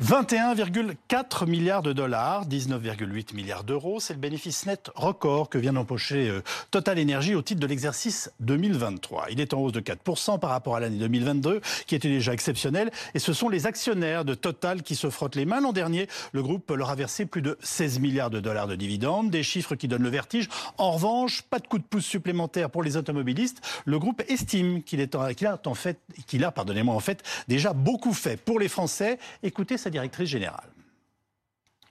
21,4 milliards de dollars, 19,8 milliards d'euros, c'est le bénéfice net record que vient d'empocher euh, Total Energy au titre de l'exercice 2023. Il est en hausse de 4% par rapport à l'année 2022, qui était déjà exceptionnelle, et ce sont les actionnaires de Total qui se frottent les mains. L'an dernier, le groupe leur a versé plus de 16 milliards de dollars de dividendes, des chiffres qui donnent le vertige. En revanche, pas de coup de pouce supplémentaire pour les automobilistes. Le groupe estime qu'il a en fait, qu'il a, pardonnez-moi, en fait, déjà beaucoup fait pour les Français. Écoutez directrice générale.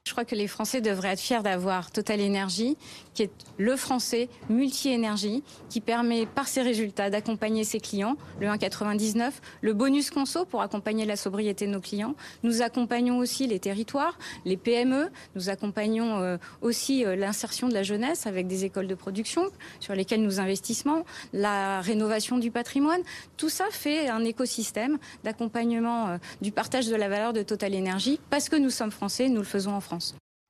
Je crois que les Français devraient être fiers d'avoir Total Energy, qui est le français multi-énergie, qui permet par ses résultats d'accompagner ses clients, le 1,99, le bonus conso pour accompagner la sobriété de nos clients. Nous accompagnons aussi les territoires, les PME, nous accompagnons euh, aussi euh, l'insertion de la jeunesse avec des écoles de production sur lesquelles nous investissons, la rénovation du patrimoine. Tout ça fait un écosystème d'accompagnement euh, du partage de la valeur de Total Energy parce que nous sommes français, nous le faisons en France.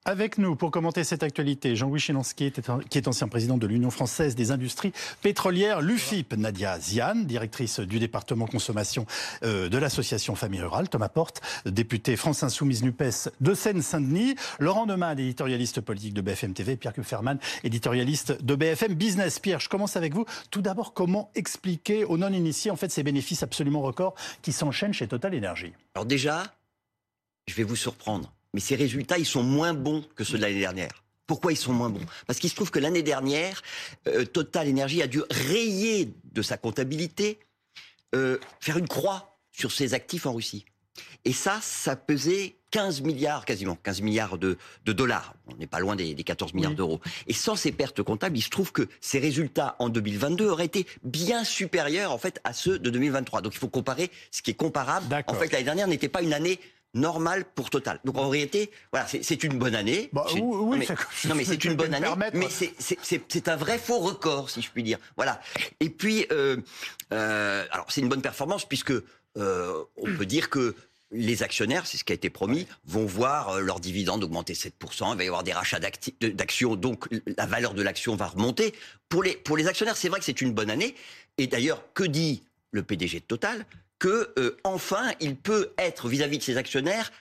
Avec nous pour commenter cette actualité, Jean-Louis Chélansky, qui est ancien président de l'Union française des industries pétrolières, l'UFIP, Nadia Zian, directrice du département consommation euh, de l'association Famille Rurale, Thomas Porte, député France Insoumise NUPES de Seine-Saint-Denis, Laurent Neumann, éditorialiste politique de BFM TV, Pierre Kupferman, éditorialiste de BFM Business. Pierre, je commence avec vous. Tout d'abord, comment expliquer aux non-initiés en fait ces bénéfices absolument records qui s'enchaînent chez Total Energy? Alors déjà, je vais vous surprendre mais ces résultats, ils sont moins bons que ceux de l'année dernière. Pourquoi ils sont moins bons? Parce qu'il se trouve que l'année dernière, euh, Total Energy a dû rayer de sa comptabilité, euh, faire une croix sur ses actifs en Russie. Et ça, ça pesait 15 milliards, quasiment, 15 milliards de, dollars. On n'est pas loin des, 14 milliards d'euros. Et sans ces pertes comptables, il se trouve que ces résultats en 2022 auraient été bien supérieurs, en fait, à ceux de 2023. Donc il faut comparer ce qui est comparable. En fait, l'année dernière n'était pas une année normal pour Total. Donc en réalité, voilà, c'est une bonne année. Bah, oui, non mais, c'est une bonne année, mais c'est un vrai faux record, si je puis dire. Voilà. Et puis, euh, euh, alors c'est une bonne performance puisque euh, on peut dire que les actionnaires, c'est ce qui a été promis, vont voir leur dividende augmenter 7%, il va y avoir des rachats d'actions, donc la valeur de l'action va remonter. Pour les, pour les actionnaires, c'est vrai que c'est une bonne année. Et d'ailleurs, que dit le PDG de Total? Que euh, enfin il peut être vis-à-vis de ses actionnaires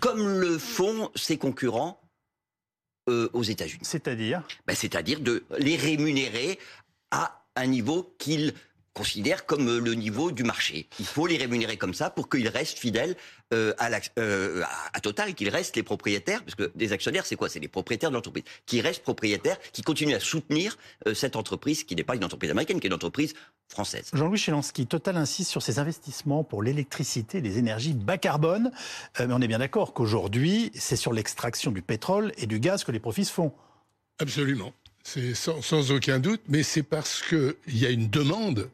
comme le font ses concurrents euh, aux États-Unis. C'est-à-dire? Ben, C'est-à-dire de les rémunérer à un niveau qu'ils considèrent comme le niveau du marché. Il faut les rémunérer comme ça pour qu'ils restent fidèles euh, à, euh, à, Total et qu'ils restent les propriétaires, parce que des actionnaires, c'est quoi? C'est les propriétaires de l'entreprise, qui restent propriétaires, qui continuent à soutenir euh, cette entreprise, qui n'est pas une entreprise américaine, qui est une entreprise française. Jean-Louis Chélansky, Total insiste sur ses investissements pour l'électricité, les énergies bas carbone, mais on est bien d'accord qu'aujourd'hui, c'est sur l'extraction du pétrole et du gaz que les profits se font. Absolument. C'est sans, sans, aucun doute, mais c'est parce qu'il y a une demande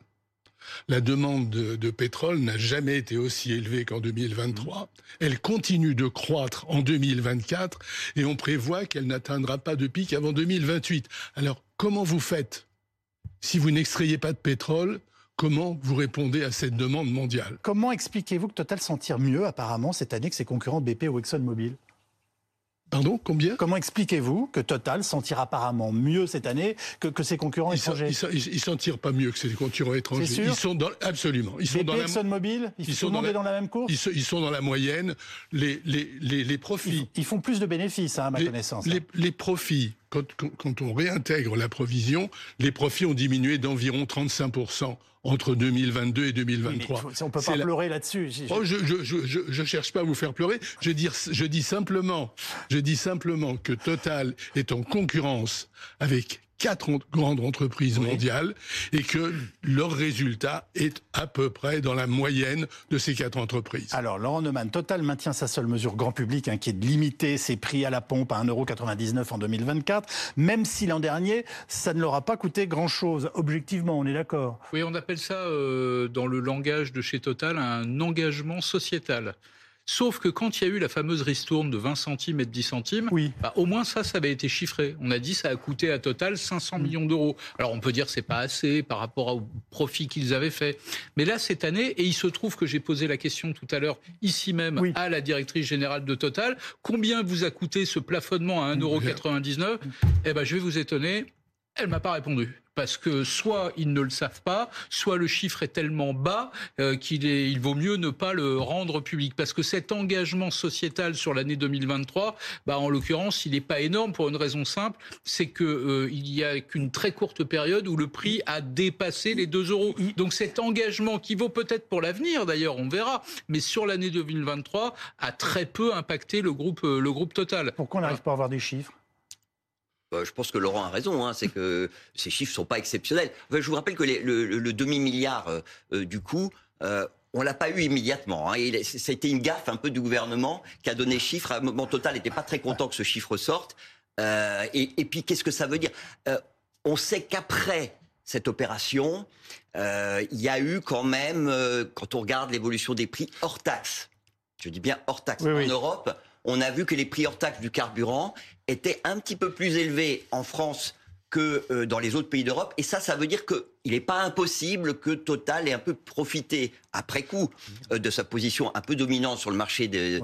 la demande de, pétrole n'a jamais été aussi élevée qu'en 2023. Elle continue de croître en 2024 et on prévoit qu'elle n'atteindra pas de pic avant 2028. Alors, comment vous faites? Si vous n'extrayez pas de pétrole Comment vous répondez à cette demande mondiale? Comment expliquez-vous que Total s'en tire mieux apparemment cette année que ses concurrents BP ou ExxonMobil Pardon, combien Comment expliquez-vous que Total s'en tire apparemment mieux cette année que, ses concurrents étrangers Ils s'en tirent pas mieux que ses concurrents étrangers. Sûr ils sont dans, absolument. Ils sont dans la, Mobile, ils, sont dans la, dans la même course. Ils, sont dans la moyenne. Les, les, les, profits. Ils, font plus de bénéfices, hein, à ma connaissance. Hein. Les, profits, quand, quand on réintègre la provision, les profits ont diminué d'environ 35 entre 2022 et 2023. on ne peut pas pleurer là-dessus. Oh, je ne cherche pas à vous faire pleurer. Je dis, je dis simplement, je dis simplement que Total est en concurrence avec quatre grandes entreprises mondiales et que leur résultat est à peu près dans la moyenne de ces quatre entreprises. Alors, Laurent Neumann, Total maintient sa seule mesure grand public, hein, qui est de limiter ses prix à la pompe à 1,99€ en 2024, même si l'an dernier, ça ne leur a pas coûté grand-chose. Objectivement, on est d'accord Oui, on appelle ça, euh, dans le langage de chez Total, un engagement sociétal. Sauf que quand il y a eu la fameuse ristourne de 20 centimes et de 10 centimes, oui. Bah, au moins ça, ça avait été chiffré. On a dit ça a coûté à total 500 mm. millions d'euros. Alors on peut dire c'est pas assez par rapport au profit qu'ils avaient fait. Mais là, cette année, et il se trouve que j'ai posé la question tout à l'heure ici même à la directrice générale de Total, combien vous a coûté ce plafonnement à 1,99 Eh ben, je vais vous étonner, Elle m'a pas répondu parce que soit ils ne le savent pas, soit le chiffre est tellement bas euh, qu'il vaut mieux ne pas le rendre public. Parce que cet engagement sociétal sur l'année 2023, bah, en l'occurrence, il n'est pas énorme pour une raison simple, c'est que euh, il y a qu'une très courte période où le prix a dépassé les 2 euros. Donc cet engagement qui vaut peut-être pour l'avenir, d'ailleurs, on verra, mais sur l'année 2023 a très peu impacté euh, le groupe Total. Pourquoi on n'arrive pas à avoir des chiffres? Euh, je pense que Laurent a raison, hein, c'est que ces chiffres sont pas exceptionnels. je vous rappelle que le, demi-milliard euh, euh, du coup, on l'a pas eu immédiatement. Hein, et ça a été une gaffe un peu du gouvernement qui a donné chiffre. À un moment total n'était pas très content que ce chiffre sorte. Et, et, puis qu'est-ce que ça veut dire? On sait qu'après cette opération, il y a eu quand même, quand on regarde l'évolution des prix hors taxe, je dis bien hors taxe en Europe, on a vu que les prix hors taxe du carburant étaient un petit peu plus élevés en France que euh, dans les autres pays d'Europe. Et ça, ça veut dire qu'il n'est pas impossible que Total ait un peu profité, après coup, euh, de sa position un peu dominante sur le marché des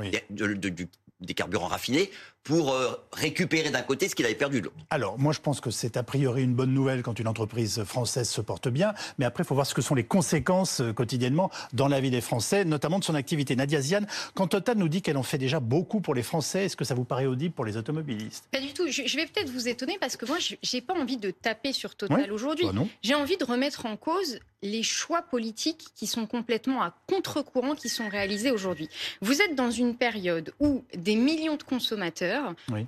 carburants raffinés pour euh, récupérer d'un côté ce qu'il avait perdu de l'autre. Alors, moi, je pense que c'est a priori une bonne nouvelle quand une entreprise française se porte bien, mais après, il faut voir ce que sont les conséquences euh, quotidiennement dans la vie des Français, notamment de son activité. Nadia Ziane, quand Total nous dit qu'elle en fait déjà beaucoup pour les Français, est-ce que ça vous paraît audible pour les automobilistes? Pas du tout. Je, vais peut-être vous étonner parce que moi, je n'ai pas envie de taper sur Total aujourd'hui. Bah J'ai envie de remettre en cause les choix politiques qui sont complètement à contre-courant qui sont réalisés aujourd'hui. Vous êtes dans une période où des millions de consommateurs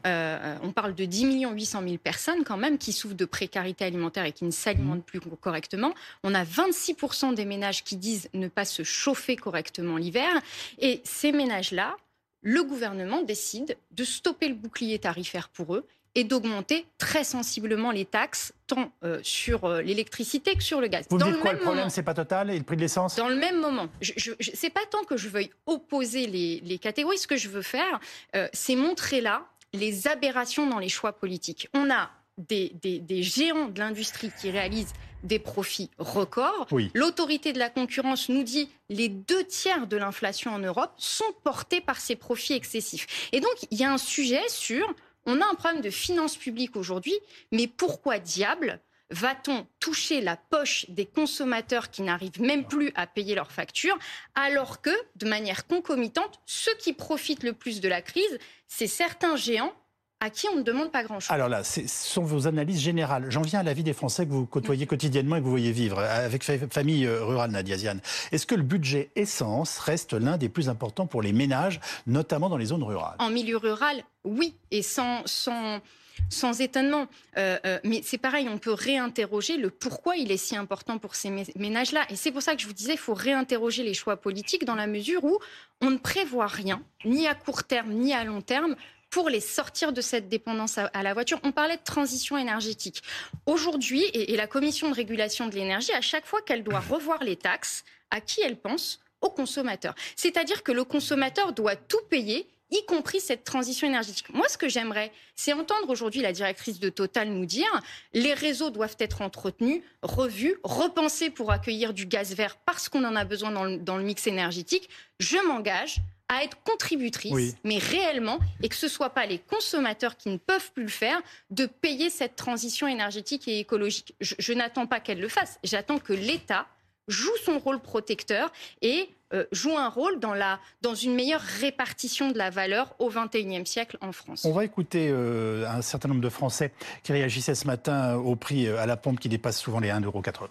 euh, on parle de 10 millions 800 000 personnes quand même qui souffrent de précarité alimentaire et qui ne s'alimentent plus correctement. On a 26% des ménages qui disent ne pas se chauffer correctement l'hiver. Et ces ménages-là, le gouvernement décide de stopper le bouclier tarifaire pour eux et d'augmenter très sensiblement les taxes, tant euh, sur euh, l'électricité que sur le gaz. Vous Dans dites quoi le problème, c'est pas total et le prix de l'essence? Dans le même moment. Je, je, pas tant que je veuille opposer les, catégories. Ce que je veux faire, euh, c'est montrer là les aberrations dans les choix politiques. On a des, des, géants de l'industrie qui réalisent des profits records. L'autorité de la concurrence nous dit les deux tiers de l'inflation en Europe sont portés par ces profits excessifs. Et donc, il y a un sujet sur on a un problème de finances publiques aujourd'hui, mais pourquoi diable va-t-on toucher la poche des consommateurs qui n'arrivent même plus à payer leurs factures, alors que, de manière concomitante, ceux qui profitent le plus de la crise, c'est certains géants à qui on ne demande pas grand-chose. Alors là, ce sont vos analyses générales. J'en viens à la vie des Français que vous côtoyez quotidiennement et que vous voyez vivre avec famille euh, rurale, Nadia Ziane. Est-ce que le budget essence reste l'un des plus importants pour les ménages, notamment dans les zones rurales? En milieu rural, oui, et sans, sans, sans étonnement. Euh, euh, mais c'est pareil, on peut réinterroger le pourquoi il est si important pour ces ménages-là. Et c'est pour ça que je vous disais, il faut réinterroger les choix politiques dans la mesure où on ne prévoit rien, ni à court terme, ni à long terme, pour les sortir de cette dépendance à, la voiture. On parlait de transition énergétique. Aujourd'hui, et, la Commission de régulation de l'énergie, à chaque fois qu'elle doit revoir les taxes, à qui elle pense? Aux consommateurs. C'est-à-dire que le consommateur doit tout payer y compris cette transition énergétique. Moi, ce que j'aimerais, c'est entendre aujourd'hui la directrice de Total nous dire les réseaux doivent être entretenus, revus, repensés pour accueillir du gaz vert parce qu'on en a besoin dans le mix énergétique. Je m'engage à être contributrice, mais réellement, et que ce ne soit pas les consommateurs qui ne peuvent plus le faire, de payer cette transition énergétique et écologique. Je, n'attends pas qu'elle le fasse, j'attends que l'État joue son rôle protecteur et euh, joue un rôle dans, la, dans une meilleure répartition de la valeur au XXIe siècle en France. On va écouter euh, un certain nombre de Français qui réagissaient ce matin au prix euh, à la pompe qui dépasse souvent les 1,80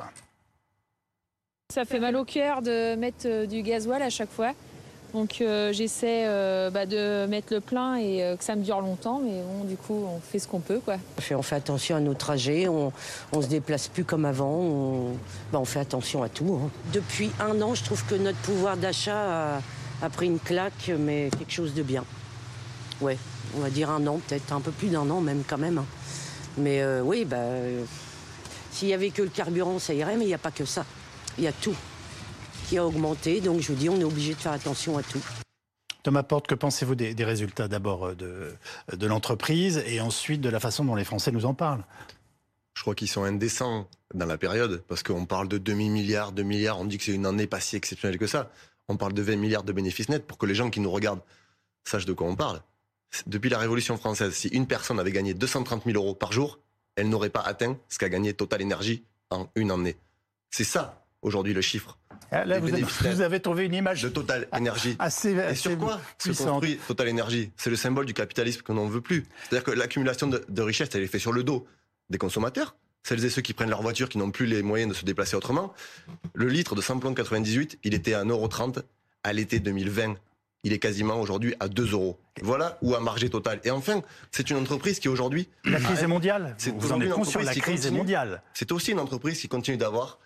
Ça fait mal au cœur de mettre du gasoil à chaque fois. Donc euh, j'essaie euh, bah, de mettre le plein et euh, que ça me dure longtemps, mais bon, du coup, on fait ce qu'on peut. Quoi. On fait attention à nos trajets, on, ne se déplace plus comme avant, on, bah, on fait attention à tout. Hein. Depuis un an, je trouve que notre pouvoir d'achat a, pris une claque, mais quelque chose de bien. Ouais, on va dire un an, peut-être un peu plus d'un an même quand même. Hein. Mais oui, bah, s'il y avait que le carburant, ça irait, mais il n'y a pas que ça. Il y a tout qui a augmenté. Donc je vous dis, on est obligé de faire attention à tout. Thomas Porte, que pensez-vous des, résultats d'abord de, de l'entreprise et ensuite de la façon dont les Français nous en parlent? Je crois qu'ils sont indécents dans la période, parce qu'on parle de demi-milliards, de milliards, on dit que c'est une année pas si exceptionnelle que ça. On parle de 20 milliards de bénéfices nets pour que les gens qui nous regardent sachent de quoi on parle. Depuis la Révolution française, si une personne avait gagné 230 000 euros par jour, elle n'aurait pas atteint ce qu'a gagné Total Energy en une année. C'est ça, aujourd'hui, le chiffre. Ah, Là, vous avez, vous trouvé une image de Total Energy. assez, Et assez sur quoi se construit Total Energy C'est le symbole du capitalisme que l'on ne veut plus. C'est-à-dire que l'accumulation de, de richesses, elle est faite sur le dos des consommateurs, celles et ceux qui prennent leur voiture, qui n'ont plus les moyens de se déplacer autrement. Le litre de samplon 98, il était à 1,30€ à l'été 2020. Il est quasiment aujourd'hui à 2 euros. Voilà où a margé Total. Et enfin, c'est une entreprise qui aujourd'hui, La crise est mondiale. Vous en êtes conscient, la crise est mondiale. c'est aussi une entreprise qui continue d'avoir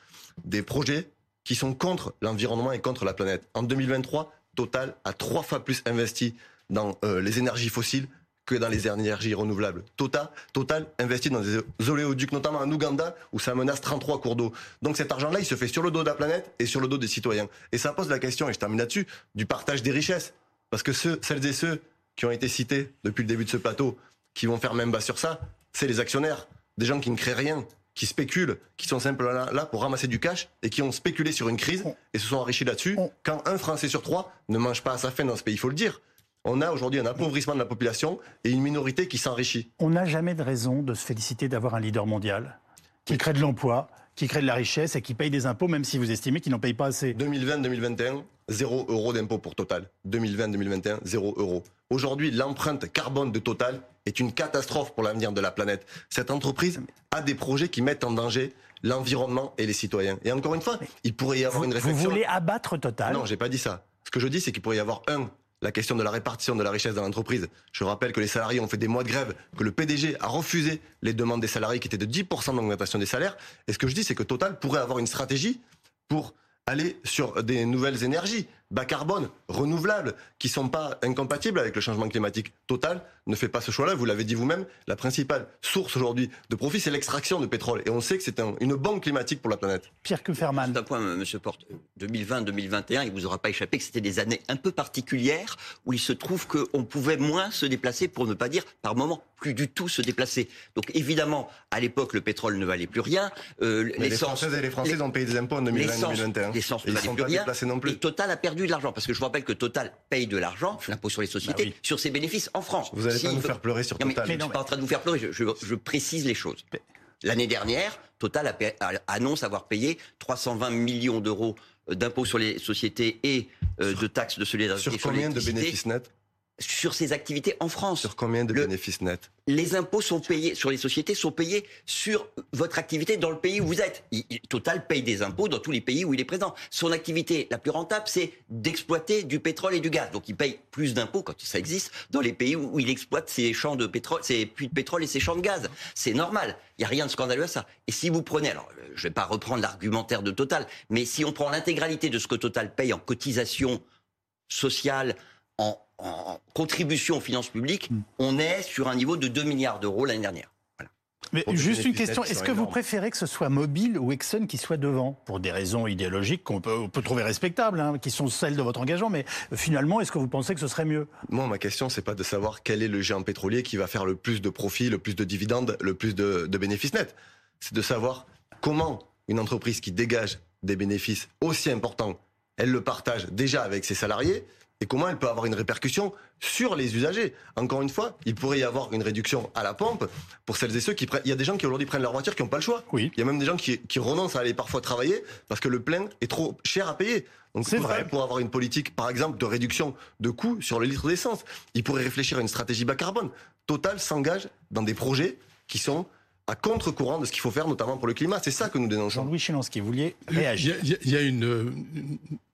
des projets qui sont contre l'environnement et contre la planète. En 2023, Total a trois fois plus investi dans euh, les énergies fossiles que dans les énergies renouvelables. Total, Total investit dans des oléoducs, notamment en Ouganda, où ça menace 33 cours d'eau. Donc cet argent-là, il se fait sur le dos de la planète et sur le dos des citoyens. Et ça pose la question, et je termine là-dessus, du partage des richesses. Parce que ceux, celles et ceux qui ont été cités depuis le début de ce plateau, qui vont faire même bas sur ça, c'est les actionnaires. Des gens qui ne créent rien, qui spéculent, qui sont simplement là, là pour ramasser du cash et qui ont spéculé sur une crise et se sont enrichis là-dessus. Quand un Français sur trois ne mange pas à sa faim dans ce pays, il faut le dire. On a aujourd'hui un appauvrissement de la population et une minorité qui s'enrichit. On n'a jamais de raison de se féliciter d'avoir un leader mondial qui crée de l'emploi, qui crée de la richesse et qui paye des impôts, même si vous estimez qu'ils n'en payent pas assez. 2020-2021, 0 euros d'impôt pour Total. 2020-2021, 0 euros. Aujourd'hui, l'empreinte carbone de Total est une catastrophe pour l'avenir de la planète. Cette entreprise a des projets qui mettent en danger l'environnement et les citoyens. Et encore une fois, il pourrait y avoir Vous, une vous réflexion. voulez abattre Total? Non, j'ai pas dit ça. Ce que je dis, c'est qu'il pourrait y avoir un, la question de la répartition de la richesse dans l'entreprise. Je rappelle que les salariés ont fait des mois de grève, que le PDG a refusé les demandes des salariés qui étaient de 10% d'augmentation des salaires. Et ce que je dis, c'est que Total pourrait avoir une stratégie pour aller sur des nouvelles énergies, bas carbone, renouvelables, qui sont pas incompatibles avec le changement climatique. Total ne fait pas ce choix-là. Vous l'avez dit vous-même, la principale source aujourd'hui de profit, c'est l'extraction de pétrole. Et on sait que c'est un- une bombe climatique pour la planète. Pierre Kuferman. D'un point, Monsieur Porte, 2020-2021, il vous aura pas échappé que c'était des années un peu particulières où il se trouve qu'on pouvait moins se déplacer, pour ne pas dire par moment plus du tout se déplacer. Donc évidemment, à l'époque, le pétrole ne valait plus rien. euh, les Françaises et les Français les- ont payé des impôts en l'essence- 2020-2021. L'essence ne valait sont plus pas rien. déplacés non plus. Et Total a perdu de l'argent parce que je vous rappelle que Total paye de l'argent, l'impôt sur les sociétés, Bah oui. sur ses bénéfices en France. Vous n'allez Si pas nous faire pleurer sur Non, mais Total. je ne suis pas en train de vous faire pleurer, je, je- je précise les choses. L'année dernière, Total a pa- a- annonce avoir payé 320 millions d'euros euh, d'impôts sur les sociétés et euh, de taxes de solidarité Sur sur combien de bénéfices nets? Sur ses activités en France. Sur combien de Le- bénéfices nets? Les impôts sont payés sur les sociétés sont payés sur votre activité dans le pays où vous êtes. Il- Total paye des impôts dans tous les pays où il est présent. Son activité la plus rentable, c'est d'exploiter du pétrole et du gaz. Donc il paye plus d'impôts quand ça existe dans les pays où il exploite ses champs de pétrole, ses puits de pétrole et ses champs de gaz. C'est normal. Il n'y a rien de scandaleux à ça. Et si vous prenez, alors euh, je ne vais pas reprendre l'argumentaire de Total, mais si on prend l'intégralité de ce que Total paye en cotisation sociale, en, en contribution aux finances publiques, Hmm. on est sur un niveau de 2 milliards d'euros l'année dernière. Mais juste une question, est-ce que vous préférez que ce soit Mobile ou Exxon qui soit devant? Pour des raisons idéologiques qu'on peut, trouver respectables, hein, qui sont celles de votre engagement, mais euh, finalement, est-ce que vous pensez que ce serait mieux? Moi, ma question, c'est pas de savoir quel est le géant pétrolier qui va faire le plus de profits, le plus de dividendes, le plus de, de bénéfices nets. C'est de savoir comment une entreprise qui dégage des bénéfices aussi importants, elle le partage déjà avec ses salariés et comment elle peut avoir une répercussion sur les usagers? Encore une fois, il pourrait y avoir une réduction à la pompe pour celles et ceux qui prennent. Il y a des gens qui aujourd'hui prennent leur voiture qui n'ont pas le choix. Oui. Il y a même des gens qui, qui renoncent à aller parfois travailler parce que le plein est trop cher à payer. Donc C'est vrai. Pour avoir une politique, par exemple, de réduction de coûts sur le litre d'essence, il pourrait réfléchir à une stratégie bas carbone. Total s'engage dans des projets qui sont à contre-courant de ce qu'il faut faire, notamment pour le climat. C'est ça que nous dénonçons. Jean-Louis Chilansky, vous vouliez Il y a, réagir il y a- il y a une,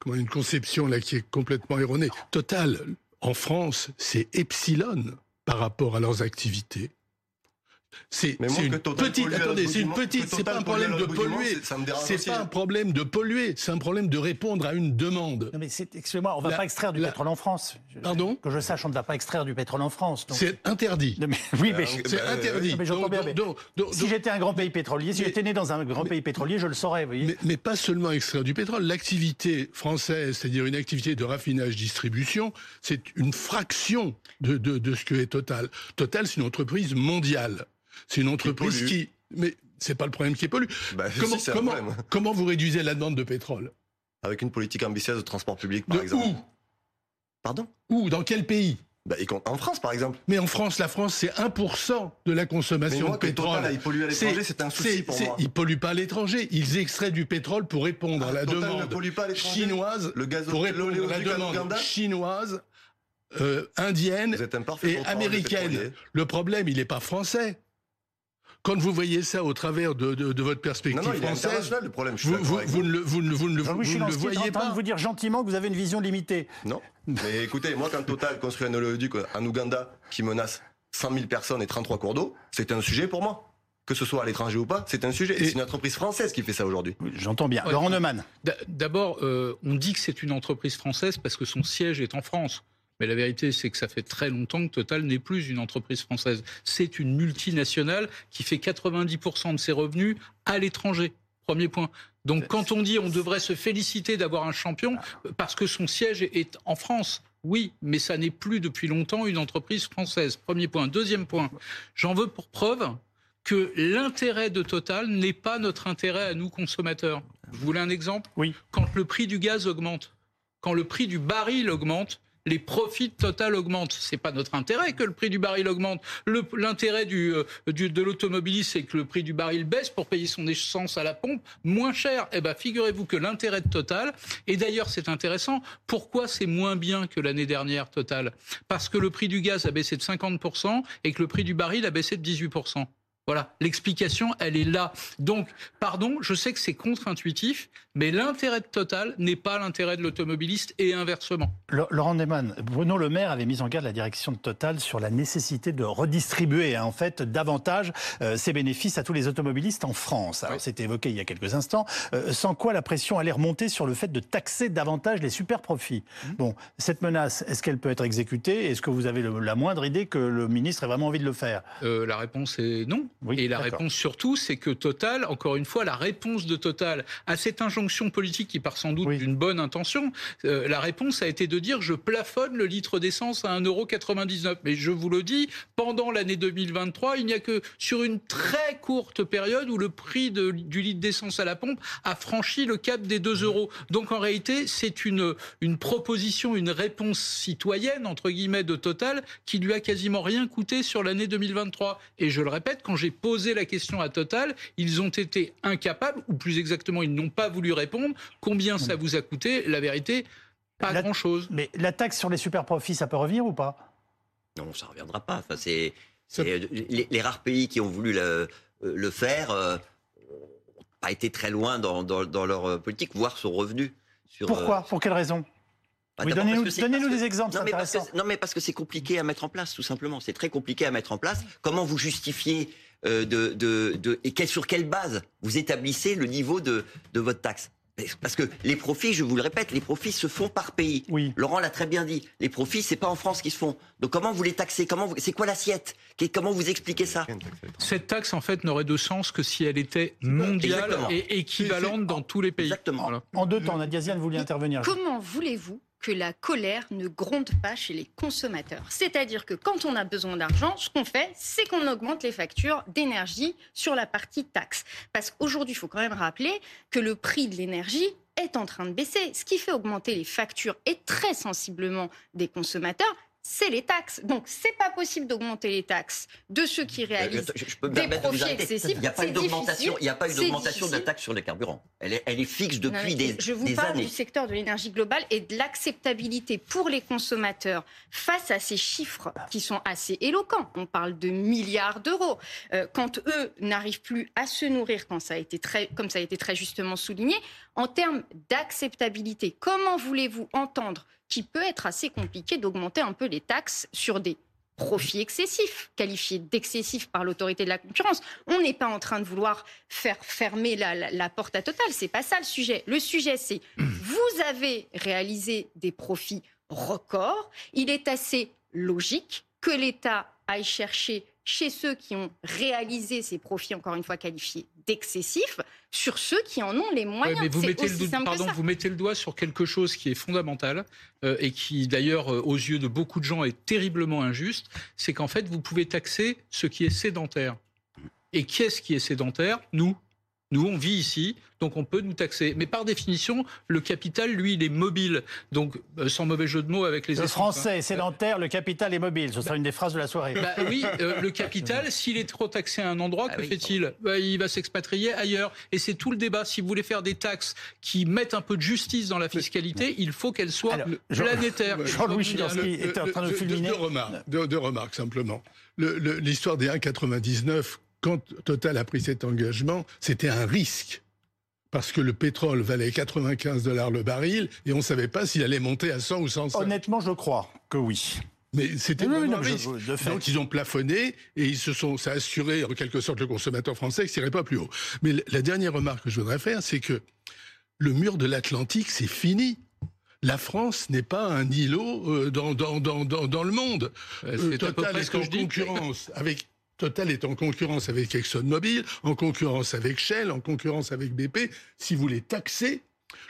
une conception là qui est complètement erronée. Total, en France, c'est epsilon par rapport à leurs activités. C'est une petite, attendez, c'est une petite, c'est pas un problème de polluer. c'est- pas un problème de polluer, c'est un problème de répondre à une demande. Non, mais c'est- excusez-moi, on ne va La- pas extraire du la- pétrole en France. Pardon Que je sache, on ne va pas extraire du pétrole en France. C'est interdit. Non, mais- oui, mais Euh, C'est bah, interdit. mais j'entends Donc- bien, mais- donc- donc- si j'étais un grand pays pétrolier, si j'étais né dans un grand pays pétrolier, je le saurais. Mais, pas seulement extraire du pétrole. L'activité française, c'est-à-dire une activité de raffinage-distribution, c'est une fraction de ce que est Total. Total, c'est une entreprise mondiale. C'est une entreprise pollue. qui... Mais c'est pas le problème qui pollue. Bah, comment, c'est un comment, problème. comment vous réduisez la demande de pétrole? Avec une politique ambitieuse de transport public, par De exemple. où? Pardon? Où? Dans quel pays? Bah, en France, par exemple. Mais en France, la France, c'est 1% de la Mais consommation moi, de pétrole. Total aille polluer à l'étranger, c'est un souci pour moi. Ils polluent pas à l'étranger. Ils extraient du pétrole pour répondre à la Ah, Total ne demande pollue pas à l'étranger. chinoise, Le gaz pour répondre à la demande chinoise, euh, indienne et américaine. Le problème, il n'est pas français. Quand vous voyez ça au travers de, de- de votre perspective Non, non, il est française, international le problème. Je vous, vous- vous ne le, vous ne vous ne le- Jean-Louis vous ne le Chilansky est en voyez train de pas. vous dire gentiment que vous avez une vision limitée. Non. Mais écoutez, moi, quand Total construit un oléoduc en Ouganda qui menace 100 000 personnes et 33 cours d'eau, c'est un sujet pour moi. Que ce soit à l'étranger ou pas, c'est un sujet. Et Et- c'est une entreprise française qui fait ça aujourd'hui. Oui, J'entends bien. Ouais. Laurent Neumann. D'a- D'abord, euh, on dit que c'est une entreprise française parce que son siège est en France. Mais la vérité, c'est que ça fait très longtemps que Total n'est plus une entreprise française. C'est une multinationale qui fait 90% de ses revenus à l'étranger. Premier point. Donc quand on dit on devrait se féliciter d'avoir un champion parce que son siège est en France, oui, mais ça n'est plus depuis longtemps une entreprise française. Premier point. Deuxième point, j'en veux pour preuve que l'intérêt de Total n'est pas notre intérêt à nous consommateurs. Vous voulez un exemple? Oui. Quand le prix du gaz augmente, quand le prix du baril augmente, les profits de Total augmentent. C'est pas notre intérêt que le prix du baril augmente. L'intérêt euh, de l'automobiliste, c'est que le prix du baril baisse pour payer son essence à la pompe moins cher. Eh ben, figurez-vous que l'intérêt de Total, et d'ailleurs c'est intéressant, pourquoi c'est moins bien que l'année dernière Total? Parce que le prix du gaz a baissé de 50% et que le prix du baril a baissé de 18%. Voilà, l'explication, elle est là. Donc, pardon, je sais que c'est contre-intuitif, mais l'intérêt de Total n'est pas l'intérêt de l'automobiliste et inversement. Laurent Neumann, Bruno Le Maire avait mis en garde la direction de Total sur la nécessité de redistribuer hein, en fait davantage euh, ces bénéfices à tous les automobilistes en France. Alors c'était évoqué il y a quelques instants, euh, sans quoi la pression allait remonter sur le fait de taxer davantage les super profits. Mmh. Bon, cette menace, est-ce qu'elle peut être exécutée? Est-ce que vous avez le- la moindre idée que le ministre ait vraiment envie de le faire? Euh, la réponse est non. Oui, et la réponse surtout, c'est que Total, encore une fois, la réponse de Total à cette injonction politique qui part sans doute Oui. d'une bonne intention, euh, la réponse a été de dire je plafonne le litre d'essence à 1,99€. Mais je vous le dis, pendant l'année 2023, il n'y a que sur une très courte période où le prix de- du litre d'essence à la pompe a franchi le cap des 2 euros. Donc en réalité, c'est une, une proposition, une réponse citoyenne, entre guillemets, de Total, qui lui a quasiment rien coûté sur l'année 2023. Et je le répète, quand j'ai posé la question à Total, ils ont été incapables, ou plus exactement, ils n'ont pas voulu répondre. Combien ça vous a coûté? La vérité, pas La- grand-chose. Mais la taxe sur les super profits, ça peut revenir ou pas? Non, ça ne reviendra pas. Enfin, c'est, euh, les, les rares pays qui ont voulu le, euh, le faire euh, n'ont pas été très loin dans, dans- dans leur euh, politique, voire sont revenus. Sur, Pourquoi? Euh, Pour quelle raison? Bah, Oui, donnez-nous- des que- exemples, non, mais parce que- intéressant. non, mais parce que c'est compliqué à mettre en place, tout simplement. C'est très compliqué à mettre en place. Comment vous justifiez euh, de, de, de- et quelle- sur quelle base vous établissez le niveau de, de votre taxe? Parce que les profits, je vous le répète, les profits se font par pays. Oui. Laurent l'a très bien dit. Les profits, c'est pas en France qu'ils se font. Donc comment vous les taxez? Comment vous- c'est quoi l'assiette? Comment vous expliquez ça? Cette taxe, en fait, n'aurait de sens que si elle était mondiale Exactement. et équivalente dans tous les pays. Exactement. Voilà. En deux temps, Nadia Ziane voulait intervenir. Comment voulez-vous que la colère ne gronde pas chez les consommateurs C'est-à-dire que quand on a besoin d'argent, ce qu'on fait, c'est qu'on augmente les factures d'énergie sur la partie taxe. Parce qu'aujourd'hui, il faut quand même rappeler que le prix de l'énergie est en train de baisser. Ce qui fait augmenter les factures et très sensiblement des consommateurs, c'est les taxes. Donc, c'est pas possible d'augmenter les taxes de ceux qui réalisent Euh, je, je peux me des de profits excessifs, Il n'y a pas eu d'augmentation. difficile, Il n'y a pas eu c'est d'augmentation de la taxe sur les carburants. Elle est, elle est fixe depuis des, je vous parle années. du secteur de l'énergie globale et de l'acceptabilité pour les consommateurs face à ces chiffres qui sont assez éloquents. On parle de milliards d'euros. Euh, quand eux n'arrivent plus à se nourrir, quand ça a été très, comme ça a été très justement souligné, en termes d'acceptabilité, comment voulez-vous entendre qu'il peut être assez compliqué d'augmenter un peu les taxes sur des profits excessifs, qualifiés d'excessifs par l'autorité de la concurrence. On n'est pas en train de vouloir faire fermer la, la- la porte à Total, c'est pas ça le sujet. Le sujet, c'est vous avez réalisé des profits records. Il est assez logique que l'État aille chercher chez ceux qui ont réalisé ces profits, encore une fois qualifiés d'excessifs, sur ceux qui en ont les Ouais, moyens. mais vous mettez, le doigt, pardon, vous mettez le doigt sur quelque chose qui est fondamental euh, et qui, d'ailleurs, euh, aux yeux de beaucoup de gens, est terriblement injuste. C'est qu'en fait, vous pouvez taxer ce qui est sédentaire. Et qui est-ce qui est sédentaire? Nous. Nous, on vit ici, donc on peut nous taxer. Mais par définition, le capital, lui, il est mobile. Donc, euh, sans mauvais jeu de mots avec les Le français hein. est sédentaire, le capital est mobile. Ce sera une des phrases de la soirée. Bah oui, euh, le capital, s'il est trop taxé à un endroit, Ah que oui. fait-il? Bah, Il va s'expatrier ailleurs. Et c'est tout le débat. Si vous voulez faire des taxes qui mettent un peu de justice dans la fiscalité, il faut qu'elles soient Alors, Jean- planétaires. Jean-Louis. Chilansky était en train de fulminer. Deux remarques, deux, deux remarques simplement. Le- le- L'histoire des 1,99, quand Total a pris cet engagement, c'était un risque. Parce que le pétrole valait 95 dollars le baril et on ne savait pas s'il allait monter à 100 ou 105. Honnêtement, je crois que oui. Mais c'était Oui, non, un je- risque. de fait. Donc ils ont plafonné et ils se sont, ça a assuré en quelque sorte le consommateur français que ça n'irait pas plus haut. Mais la dernière remarque que je voudrais faire, c'est que le mur de l'Atlantique, c'est fini. La France n'est pas un îlot euh, dans, dans, dans, dans, dans le monde. Euh, Euh, c'est à peu Total ce est que en je dis. concurrence avec Total est en concurrence avec ExxonMobil, en concurrence avec Shell, en concurrence avec BP. Si vous les taxez,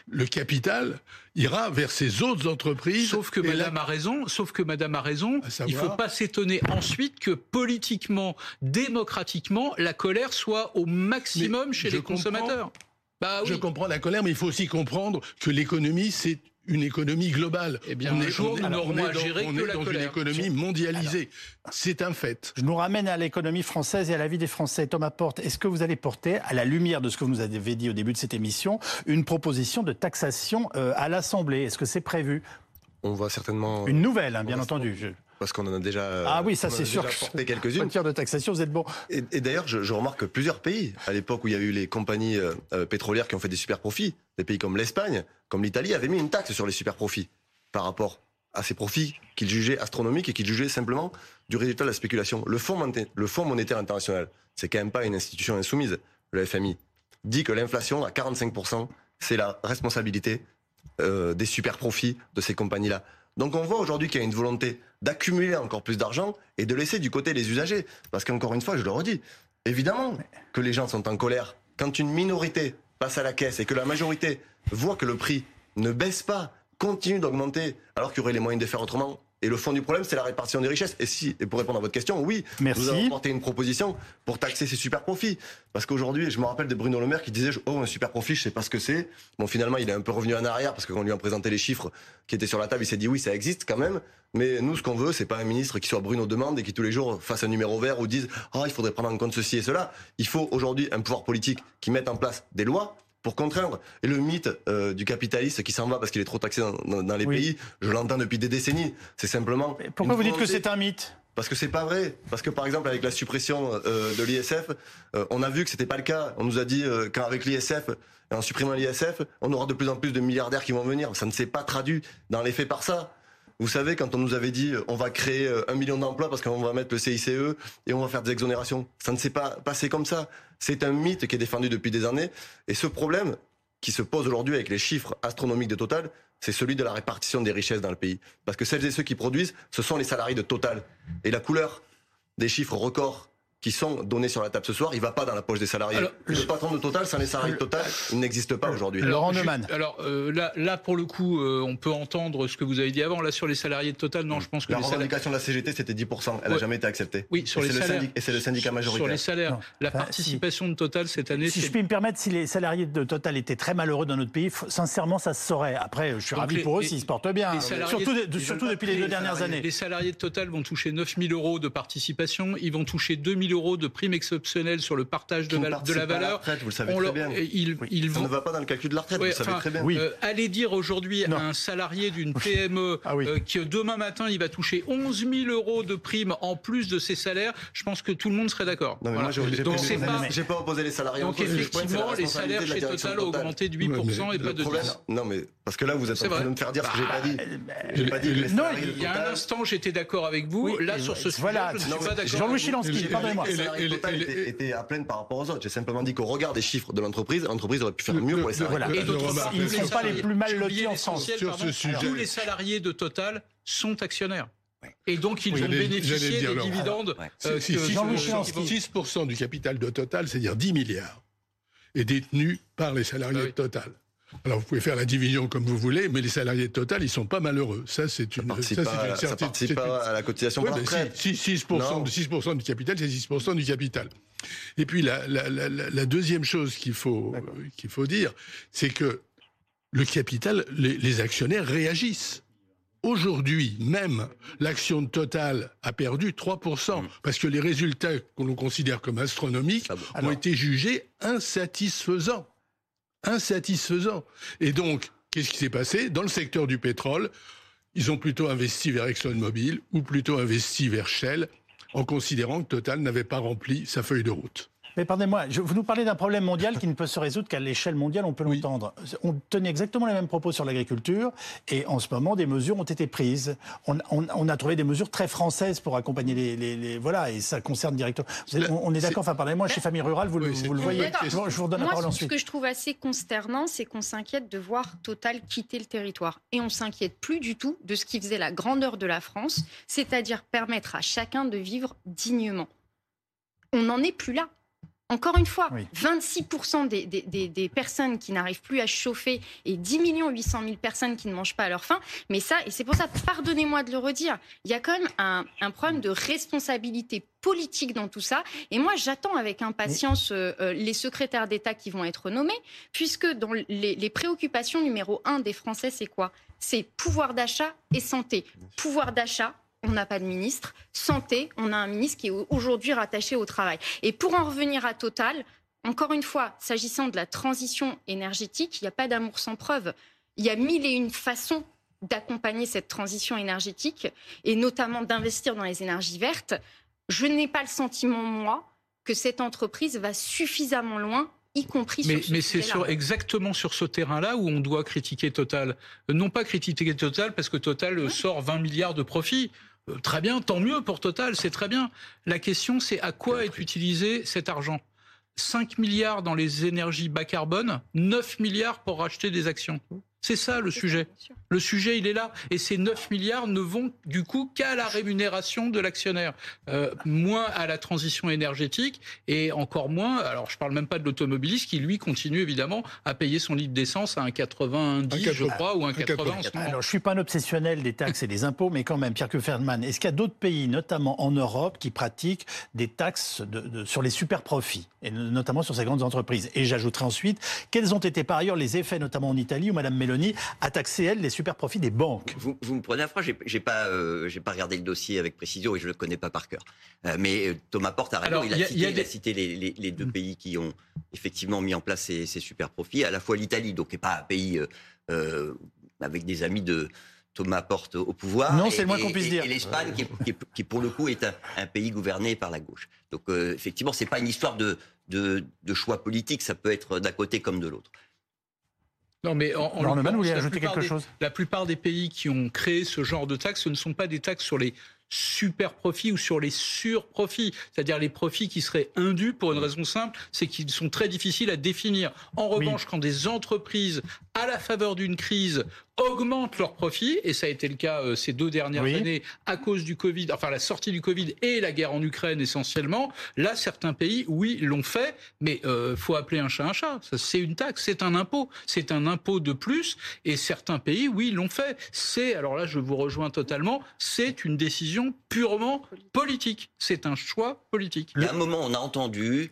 le capital ira vers ces autres entreprises. Sauf que là- Madame a raison. Sauf que Madame a raison. Savoir Il faut pas s'étonner ensuite que politiquement, démocratiquement, la colère soit au maximum Mais chez les consommateurs. Bah oui. Je comprends la colère, mais il faut aussi comprendre que l'économie, c'est une économie globale. Eh bien, jour, alors, n'aurons est à dans- gérer on est dans colère. une économie mondialisée. C'est un fait. Je nous ramène à l'économie française et à la vie des Français. Thomas Porte, est-ce que vous allez porter, à la lumière de ce que vous nous avez dit au début de cette émission, une proposition de taxation euh, à l'Assemblée? Est-ce que c'est prévu? On va certainement. Une nouvelle, hein, bien entendu. Parce qu'on en a déjà. euh, Ah oui, ça en c'est sûr. porté En quelques-unes. matière de taxation, vous êtes bon. Et, et d'ailleurs, je, je remarque que plusieurs pays, à l'époque où il y a eu les compagnies euh, euh, pétrolières qui ont fait des super profits, des pays comme l'Espagne, comme l'Italie, avaient mis une taxe sur les super profits par rapport à ces profits qu'ils jugeaient astronomiques et qu'ils jugeaient simplement du résultat de la spéculation. Le Fonds, monétaire, le Fonds monétaire international, c'est quand même pas une institution insoumise, le FMI, dit que l'inflation à 45%, c'est la responsabilité euh, des super profits de ces compagnies-là. Donc on voit aujourd'hui qu'il y a une volonté d'accumuler encore plus d'argent et de laisser du côté les usagers. Parce qu'encore une fois, je le redis, évidemment que les gens sont en colère. Quand une minorité passe à la caisse et que la majorité voit que le prix ne baisse pas, continue d'augmenter, alors qu'il y aurait les moyens de faire autrement. Et le fond du problème, c'est la répartition des richesses. Et si, et pour répondre à votre question, oui, Merci. nous avons porté une proposition pour taxer ces super profits. Parce qu'aujourd'hui, je me rappelle de Bruno Le Maire qui disait Oh, un super profit, je sais pas ce que c'est. Bon, finalement, il est un peu revenu en arrière parce que quand on lui a présenté les chiffres qui étaient sur la table, il s'est dit Oui, ça existe quand même. Mais nous, ce qu'on veut, c'est pas un ministre qui soit Bruno demande et qui tous les jours fasse un numéro vert ou dise Ah, il faudrait prendre en compte ceci et cela. Il faut aujourd'hui un pouvoir politique qui mette en place des lois pour contraindre. Et le mythe euh, du capitaliste qui s'en va parce qu'il est trop taxé dans, dans- dans les Oui. pays, je l'entends depuis des décennies. C'est simplement. Mais Pourquoi vous dites que c'est un mythe? Parce que c'est pas vrai. Parce que par exemple avec la suppression euh, de l'ISF, euh, on a vu que c'était pas le cas. On nous a dit euh, qu'avec l'ISF, et en supprimant l'ISF, on aura de plus en plus de milliardaires qui vont venir. Ça ne s'est pas traduit dans les faits par ça. Vous savez, quand on nous avait dit euh, on va créer euh, un million d'emplois parce qu'on va mettre le CICE et on va faire des exonérations, ça ne s'est pas passé comme ça. C'est un mythe qui est défendu depuis des années. Et ce problème qui se pose aujourd'hui avec les chiffres astronomiques de Total, c'est celui de la répartition des richesses dans le pays. Parce que celles et ceux qui produisent, ce sont les salariés de Total. Et la couleur des chiffres records qui sont donnés sur la table ce soir, il va pas dans la poche des salariés. Alors, le patron de Total, sans les salariés de Total, il n'existe pas aujourd'hui. Laurent Neumann. Alors euh, là, là, pour le coup, euh, on peut entendre ce que vous avez dit avant. Là, sur les salariés de Total, non, je pense que La revendication de la CGT, c'était 10%. Elle n'a Ouais. jamais été acceptée. Oui, sur Et les le salaires. syndic- Et c'est le syndicat Sur majoritaire. les salaires. Non. La Enfin, participation de Total cette année, Si je puis me permettre, si les salariés de Total étaient très malheureux dans notre pays, f- sincèrement, ça se saurait. Après, je suis Donc ravi les- pour eux s'ils se portent bien. les salariés- Surtout, de- surtout depuis les deux dernières années. Les salariés de Total vont toucher 9 000 euros de participation. Ils vont toucher 2 000 euros de primes exceptionnelles sur le partage de, val- de la valeur. retraite, vous le savez On très bien. Ils, ils Ça vont. ne va pas dans le calcul de la retraite, Ouais, vous le savez très bien. Oui. Euh, allez dire aujourd'hui à un salarié d'une PME Ah oui. euh, que demain matin il va toucher 11 000 euros de primes en plus de ses salaires, je pense que tout le monde serait d'accord. Non, mais Voilà. moi, j'ai j'ai Donc pas, c'est pas. j'ai pas opposé les salariés. Donc effectivement, les salaires chez Total ont augmenté de 8% et pas de problème, 10%. non mais parce que là vous êtes en train vrai. de me faire dire ce que j'ai pas dit. Bah, pas dit non, Il y a un instant, j'étais d'accord avec vous. Oui, Là, sur ce sujet, voilà. je ne suis Non, pas d'accord. Jean-Louis. Chilansky, pardonnez-moi. De Total étaient à plaindre par rapport aux autres. J'ai simplement dit qu'au regard des chiffres de l'entreprise, l'entreprise aurait pu faire mieux pour les salariés. Voilà. Et Le- d'autre le part, ils ne tous sont les pas les salariés- plus mal lotis en France. Sur ce sujet. Tous les salariés de Total sont actionnaires. Et donc, ils Oui, vont bénéficier le des dividendes. Euh, Si- que- si- Jean-Louis que- Chilansky. 6% du capital de Total, c'est-à-dire 10 milliards, est détenu par les salariés Ah de Total. Alors vous pouvez faire la division comme vous voulez, mais les salariés de Total, ils sont pas malheureux. Ça, c'est une. ça, pas, participe pas à la cotisation Ouais, si, 6%, Non. de 6% du capital, c'est 6% du capital. Et puis la, la- la- la- la deuxième chose qu'il faut, qu'il faut dire, c'est que le capital, les, les actionnaires réagissent. Aujourd'hui, même, l'action de Total a perdu 3%, Mm. parce que les résultats que l'on considère comme astronomiques bon. ont Alors- été jugés insatisfaisants. Insatisfaisants. Et donc, qu'est-ce qui s'est passé? Dans le secteur du pétrole, ils ont plutôt investi vers ExxonMobil ou plutôt investi vers Shell en considérant que Total n'avait pas rempli sa feuille de route. Mais pardonnez-moi, vous nous parlez d'un problème mondial qui ne peut se résoudre qu'à l'échelle mondiale, on peut Oui. l'entendre. On tenait exactement les mêmes propos sur l'agriculture et en ce moment, des mesures ont été prises. On, on- on a trouvé des mesures très françaises pour accompagner les... les- les- voilà, et ça concerne directement... Vous êtes- La- on, on est d'accord, enfin pardonnez-moi, chez Famille Rurale, vous, Oui, vous le voyez. Je, vous- redonne la Moi, parole ce- ensuite. ce que je trouve assez consternant, c'est qu'on s'inquiète de voir Total quitter le territoire. Et on s'inquiète plus du tout de ce qui faisait la grandeur de la France, c'est-à-dire permettre à chacun de vivre dignement. On n'en est plus là. Encore une fois, Oui. 26% des, des- des- des personnes qui n'arrivent plus à chauffer et 10 800 000 personnes qui ne mangent pas à leur faim. Mais ça, et c'est pour ça, pardonnez-moi de le redire, il y a quand même un, un problème de responsabilité politique dans tout ça. Et moi, j'attends avec impatience euh, euh, les secrétaires d'État qui vont être nommés, puisque dans les, les préoccupations numéro un des Français, c'est quoi? C'est pouvoir d'achat et santé. Pouvoir d'achat, on n'a pas de ministre. Santé, on a un ministre qui est aujourd'hui rattaché au travail. Et pour en revenir à Total, encore une fois, s'agissant de la transition énergétique, il n'y a pas d'amour sans preuve. Il y a mille et une façons d'accompagner cette transition énergétique et notamment d'investir dans les énergies vertes. Je n'ai pas le sentiment, moi, que cette entreprise va suffisamment loin, y compris Mais, sur ce mais c'est sur, exactement sur ce terrain-là où on doit critiquer Total. Non pas critiquer Total parce que Total sort 20 milliards de profits. Euh, Très bien, tant mieux pour Total, c'est très bien. La question, c'est à quoi est utilisé cet argent? 5 milliards dans les énergies bas carbone, 9 milliards pour racheter des actions. C'est ça le sujet. Le sujet, il est là. Et ces 9 milliards ne vont du coup qu'à la rémunération de l'actionnaire, Euh, moins à la transition énergétique et encore moins, alors je parle même pas de l'automobiliste qui, lui, continue évidemment à payer son litre d'essence à un 90, Un je crois, ou un un 80 en ce moment. Alors, je suis pas un obsessionnel des taxes et des impôts, mais quand même, Pierre Ferdman, est-ce qu'il y a d'autres pays, notamment en Europe, qui pratiquent des taxes de- de- sur les super profits, et notamment sur ces grandes entreprises? Et j'ajouterai ensuite, quels ont été par ailleurs les effets, notamment en Italie, où Mme Meloni a taxé, elle, les super profits des banques Vous, vous me prenez à froid, j'ai j'ai pas, euh, j'ai pas regardé le dossier avec précision et je le connais pas par cœur. Euh, mais euh, Thomas Porte a raison, Alors, il, a il y a- cité, il y a il a des- cité les, les- les deux pays qui ont effectivement mis en place ces, ces super profits, à la fois l'Italie, donc qui n'est pas un pays euh, euh, avec des amis de Thomas Porte au pouvoir. Non, et- c'est le moins et- qu'on puisse et- dire. Et l'Espagne, qui, pour le coup est un, un pays gouverné par la gauche. Donc euh, effectivement, c'est pas une histoire de, de, de choix politique, ça peut être d'un côté comme de l'autre. Non, mais en, en la ajouter plupart quelque des- chose La plupart des pays qui ont créé ce genre de taxes, ce ne sont pas des taxes sur les super profits ou sur les surprofits, c'est-à-dire les profits qui seraient indus pour une raison simple, c'est qu'ils sont très difficiles à définir. En Oui. revanche, quand des entreprises, à la faveur d'une crise, augmentent leurs profits, et ça a été le cas euh, ces deux dernières Oui. années à cause du Covid, enfin la sortie du Covid et la guerre en Ukraine essentiellement, là certains pays, oui, l'ont fait, mais euh, faut appeler un chat un chat. Ça, C'est une taxe, c'est un impôt, c'est un impôt de plus, et certains pays, oui, l'ont fait. C'est, alors là, je vous rejoins totalement, c'est une décision purement politique. C'est un choix politique. Il y a un moment, on a entendu,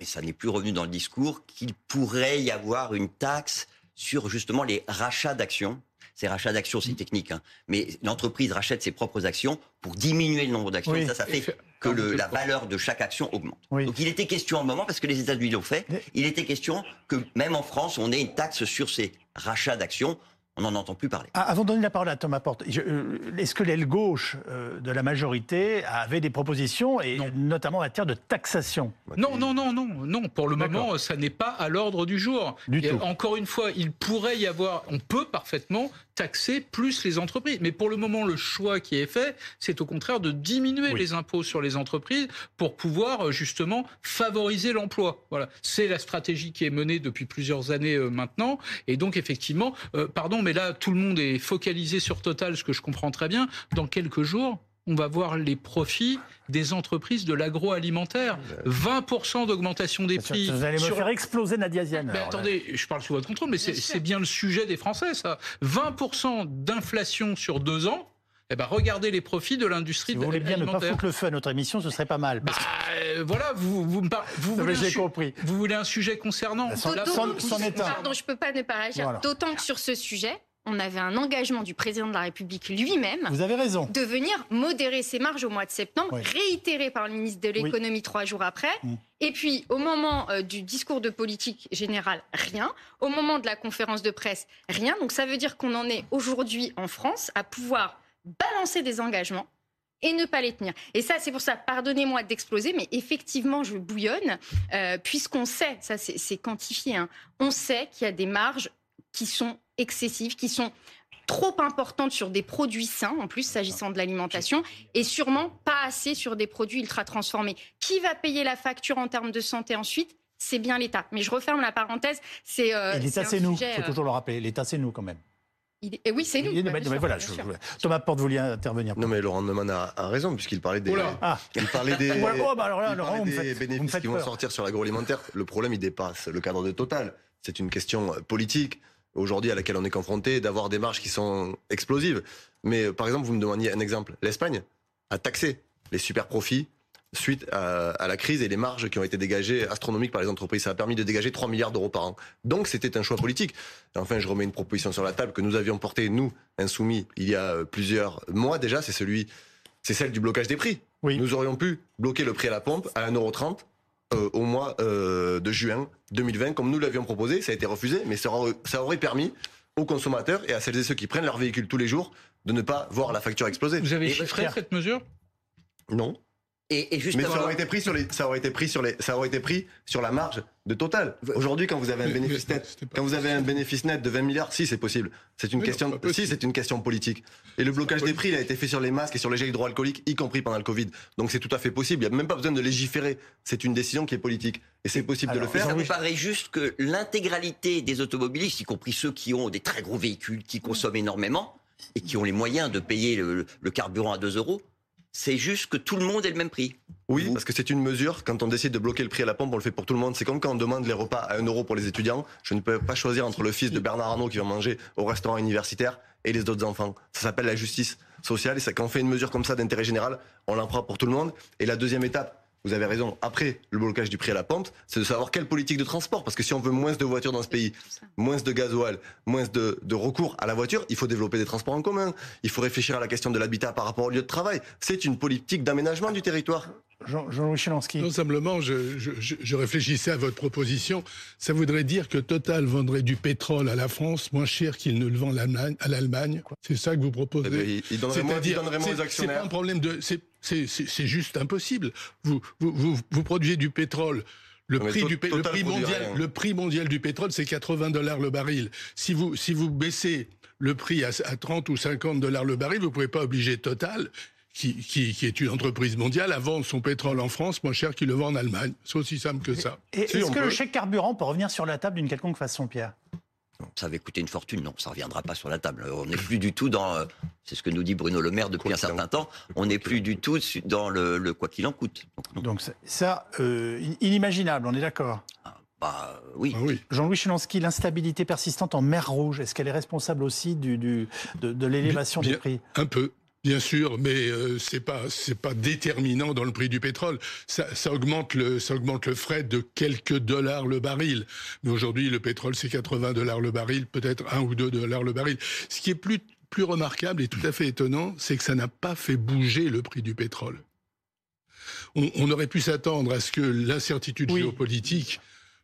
mais ça n'est plus revenu dans le discours, qu'il pourrait y avoir une taxe sur justement les rachats d'actions. Ces rachats d'actions, c'est technique, hein, mais l'entreprise rachète ses propres actions pour diminuer le nombre d'actions. Oui. Ça, ça fait que le- la valeur de chaque action augmente. Oui. Donc il était question à un moment, parce que les États-Unis l'ont fait, il était question que même en France, on ait une taxe sur ces rachats d'actions. On n'en entend plus parler. Ah, avant de donner la parole à Thomas Porte, euh, est-ce que l'aile gauche euh, de la majorité avait des propositions, et Non. notamment en matière de taxation? Non, non, non, non, non. Pour le moment, ça n'est pas à l'ordre du jour. Du Et tout. Encore une fois, il pourrait y avoir, on peut parfaitement taxer plus les entreprises. Mais pour le moment, le choix qui est fait, c'est au contraire de diminuer Oui. les impôts sur les entreprises pour pouvoir euh, justement favoriser l'emploi. Voilà, c'est la stratégie qui est menée depuis plusieurs années euh, maintenant. Et donc effectivement, euh, pardon, mais là tout le monde est focalisé sur Total, ce que je comprends très bien. Dans quelques jours. On va voir les profits des entreprises de l'agroalimentaire. 20% d'augmentation des prix. Vous allez me sur- faire exploser Nadia Ziane. mais alors, là. attendez, je parle sous votre contrôle, mais c'est Bien le sujet des Français, ça. 20% d'inflation sur deux ans. Eh ben, regardez les profits de l'industrie Si vous voulez bien ne pas alimentaire. foutre le feu à notre émission, ce serait pas mal. Bah, parce euh, voilà, vous, vous me par- vous voulez un compris. Vous voulez un sujet concernant Sans- la- sans- sans état. Pardon, je peux pas ne pas réagir. Voilà. D'autant que sur ce sujet, on avait un engagement du président de la République lui-même Vous avez raison. de venir modérer ses marges au mois de septembre, Oui. réitéré par le ministre de l'économie trois jours après. Mm. Et puis, au moment euh, du discours de politique générale, rien. Au moment de la conférence de presse, rien. Donc, ça veut dire qu'on en est aujourd'hui en France à pouvoir balancer des engagements et ne pas les tenir. Et ça, c'est pour ça, pardonnez-moi d'exploser, mais effectivement, je bouillonne, euh, puisqu'on sait, ça c'est c'est quantifié, hein, on sait qu'il y a des marges qui sont excessives, qui sont trop importantes sur des produits sains, en plus s'agissant de l'alimentation, et sûrement pas assez sur des produits ultra transformés. Qui va payer la facture en termes de santé ensuite? C'est bien l'État. Mais je referme la parenthèse. C'est euh, Et l'État, c'est nous. Il faut euh, toujours le rappeler. L'État, c'est nous quand même. il eh oui, c'est nous. Bah, mais sûr, voilà, je-. Thomas Porte, vouliez intervenir. Non, mais Laurent Neumann a, a raison, puisqu'il parlait des. Oula. Ah. Il parlait des. Ouais, oh, bah alors là, il Laurent, parlait vous me des faites- vous me bénéfices qui vont sortir sur l'agroalimentaire. Le problème, il dépasse le cadre de Total. C'est une question euh, politique, aujourd'hui, à laquelle on est confronté, d'avoir des marges qui sont explosives. Mais par exemple, vous me demandiez un exemple. L'Espagne a taxé les super profits suite à, à la crise et les marges qui ont été dégagées astronomiques par les entreprises. Ça a permis de dégager 3 milliards d'euros par an. Donc c'était un choix politique. Et enfin, je remets une proposition sur la table que nous avions portée, nous, insoumis, il y a plusieurs mois déjà. C'est celui, c'est celle du blocage des prix. Oui. Nous aurions pu bloquer le prix à la pompe à 1,30€ euh, au mois euh, de juin 2020, comme nous l'avions proposé. Ça a été refusé, mais ça aurait, permis aux consommateurs et à celles et ceux qui prennent leur véhicule tous les jours de ne pas voir la facture exploser. Vous avez Et- chiffré cette mesure? Non. Et, et Mais ça aurait été pris sur les, ça aurait été pris sur les, ça aurait été pris sur la marge de Total. Aujourd'hui, quand vous avez un Mais- bénéfice mais net, quand vous avez un bénéfice net de 20 milliards, si c'est possible. C'est une Mais question, si c'est une question politique. Et le blocage des prix, il a été fait sur les masques et sur les gels hydroalcooliques, y compris pendant le Covid. Donc c'est tout à fait possible. Il n'y a même pas besoin de légiférer. C'est une décision qui est politique. Et c'est possible Alors, de le faire. ça me paraît juste que l'intégralité des automobilistes, y compris ceux qui ont des très gros véhicules, qui consomment énormément et qui ont les moyens de payer le, le carburant à 2 euros, c'est juste que tout le monde ait le même prix. Oui, parce que c'est une mesure. Quand on décide de bloquer le prix à la pompe, on le fait pour tout le monde. C'est comme quand on demande les repas à 1 euro pour les étudiants. Je ne peux pas choisir entre le fils de Bernard Arnault qui va manger au restaurant universitaire et les autres enfants. Ça s'appelle la justice sociale. Et c'est quand on fait une mesure comme ça d'intérêt général, on l'en prend pour tout le monde. Et la deuxième étape, vous avez raison, après le blocage du prix à la pompe, c'est de savoir quelle politique de transport. Parce que si on veut moins de voitures dans ce pays, moins de gasoil, moins de, de recours à la voiture, il faut développer des transports en commun. Il faut réfléchir à la question de l'habitat par rapport au lieu de travail. C'est une politique d'aménagement du territoire. Jean- Jean-Louis Chelansky. Non, simplement, je, je- je- je réfléchissais à votre proposition. Ça voudrait dire que Total vendrait du pétrole à la France moins cher qu'il ne le vend à l'Allemagne-. C'est ça que vous proposez Eh ben, il- il donnerait moins- il C'est-à-dire, donnerait moins aux c'est- C'est actionnaires. pas un problème de. c'est- juste impossible. Vous, vous, vous, vous produisez du pétrole. Le prix, du, le, mondial, rien. le prix mondial du pétrole, c'est 80 dollars le baril. Si vous, si vous baissez le prix à, à 30 ou 50 dollars le baril, vous pouvez pas obliger Total, qui, qui, qui est une entreprise mondiale, à vendre son pétrole en France moins cher qu'il le vend en Allemagne. C'est aussi simple que ça. Et Si, Est-ce que peut. le chèque carburant peut revenir sur la table d'une quelconque façon, Pierre? Ça avait coûté une fortune. Non, ça ne reviendra pas sur la table. On n'est plus du tout dans. euh, C'est ce que nous dit Bruno Le Maire depuis Quoi un certain temps. On n'est plus du tout dans le, le quoi qu'il en coûte. Donc, ça- euh, in- inimaginable, on est d'accord? Bah, oui. Ah oui. Jean-Louis Chelansky, l'instabilité persistante en mer Rouge, est-ce qu'elle est responsable aussi du, du- de, de l'élévation des prix? Un peu. Bien sûr, mais euh, c'est pas c'est pas déterminant dans le prix du pétrole. Ça, ça augmente le ça augmente le frais de quelques dollars le baril. Mais aujourd'hui, le pétrole c'est 80 dollars le baril, peut-être un ou deux dollars le baril. Ce qui est plus plus remarquable et tout à fait étonnant, c'est que ça n'a pas fait bouger le prix du pétrole. On, on aurait pu s'attendre à ce que l'incertitude Oui. géopolitique,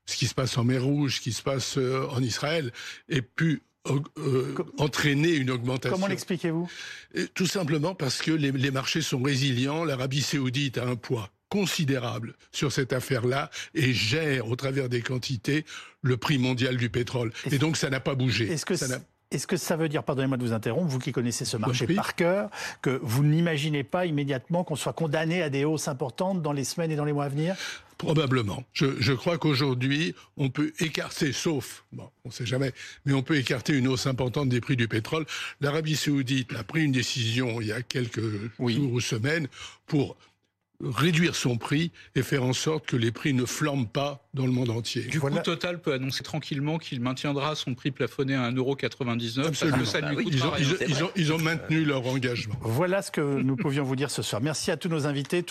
ce qui se passe en mer Rouge, ce qui se passe euh, en Israël, ait pu euh, entraîner une augmentation. Comment l'expliquez-vous? Euh, Tout simplement parce que les, les marchés sont résilients. L'Arabie saoudite a un poids considérable sur cette affaire-là et gère au travers des quantités le prix mondial du pétrole. Et donc ça n'a pas bougé. Est-ce que, est-ce que ça veut dire, pardonnez-moi de vous interrompre, vous qui connaissez ce marché par cœur, que vous n'imaginez pas immédiatement qu'on soit condamné à des hausses importantes dans les semaines et dans les mois à venir? Probablement. Je, je crois qu'aujourd'hui, on peut écarter, sauf, bon, on ne sait jamais, mais on peut écarter une hausse importante des prix du pétrole. L'Arabie saoudite a pris une décision il y a quelques Oui. jours ou semaines pour réduire son prix et faire en sorte que les prix ne flambent pas dans le monde entier. Du Voilà. coup, Total peut annoncer tranquillement qu'il maintiendra son prix plafonné à 1,99€ parce Absolument. que ça ne Bah lui oui, coûtera Ils ont, rien. ils ont- ils ont- ils ont maintenu leur engagement. Voilà ce que nous pouvions vous dire ce soir. Merci à tous nos invités.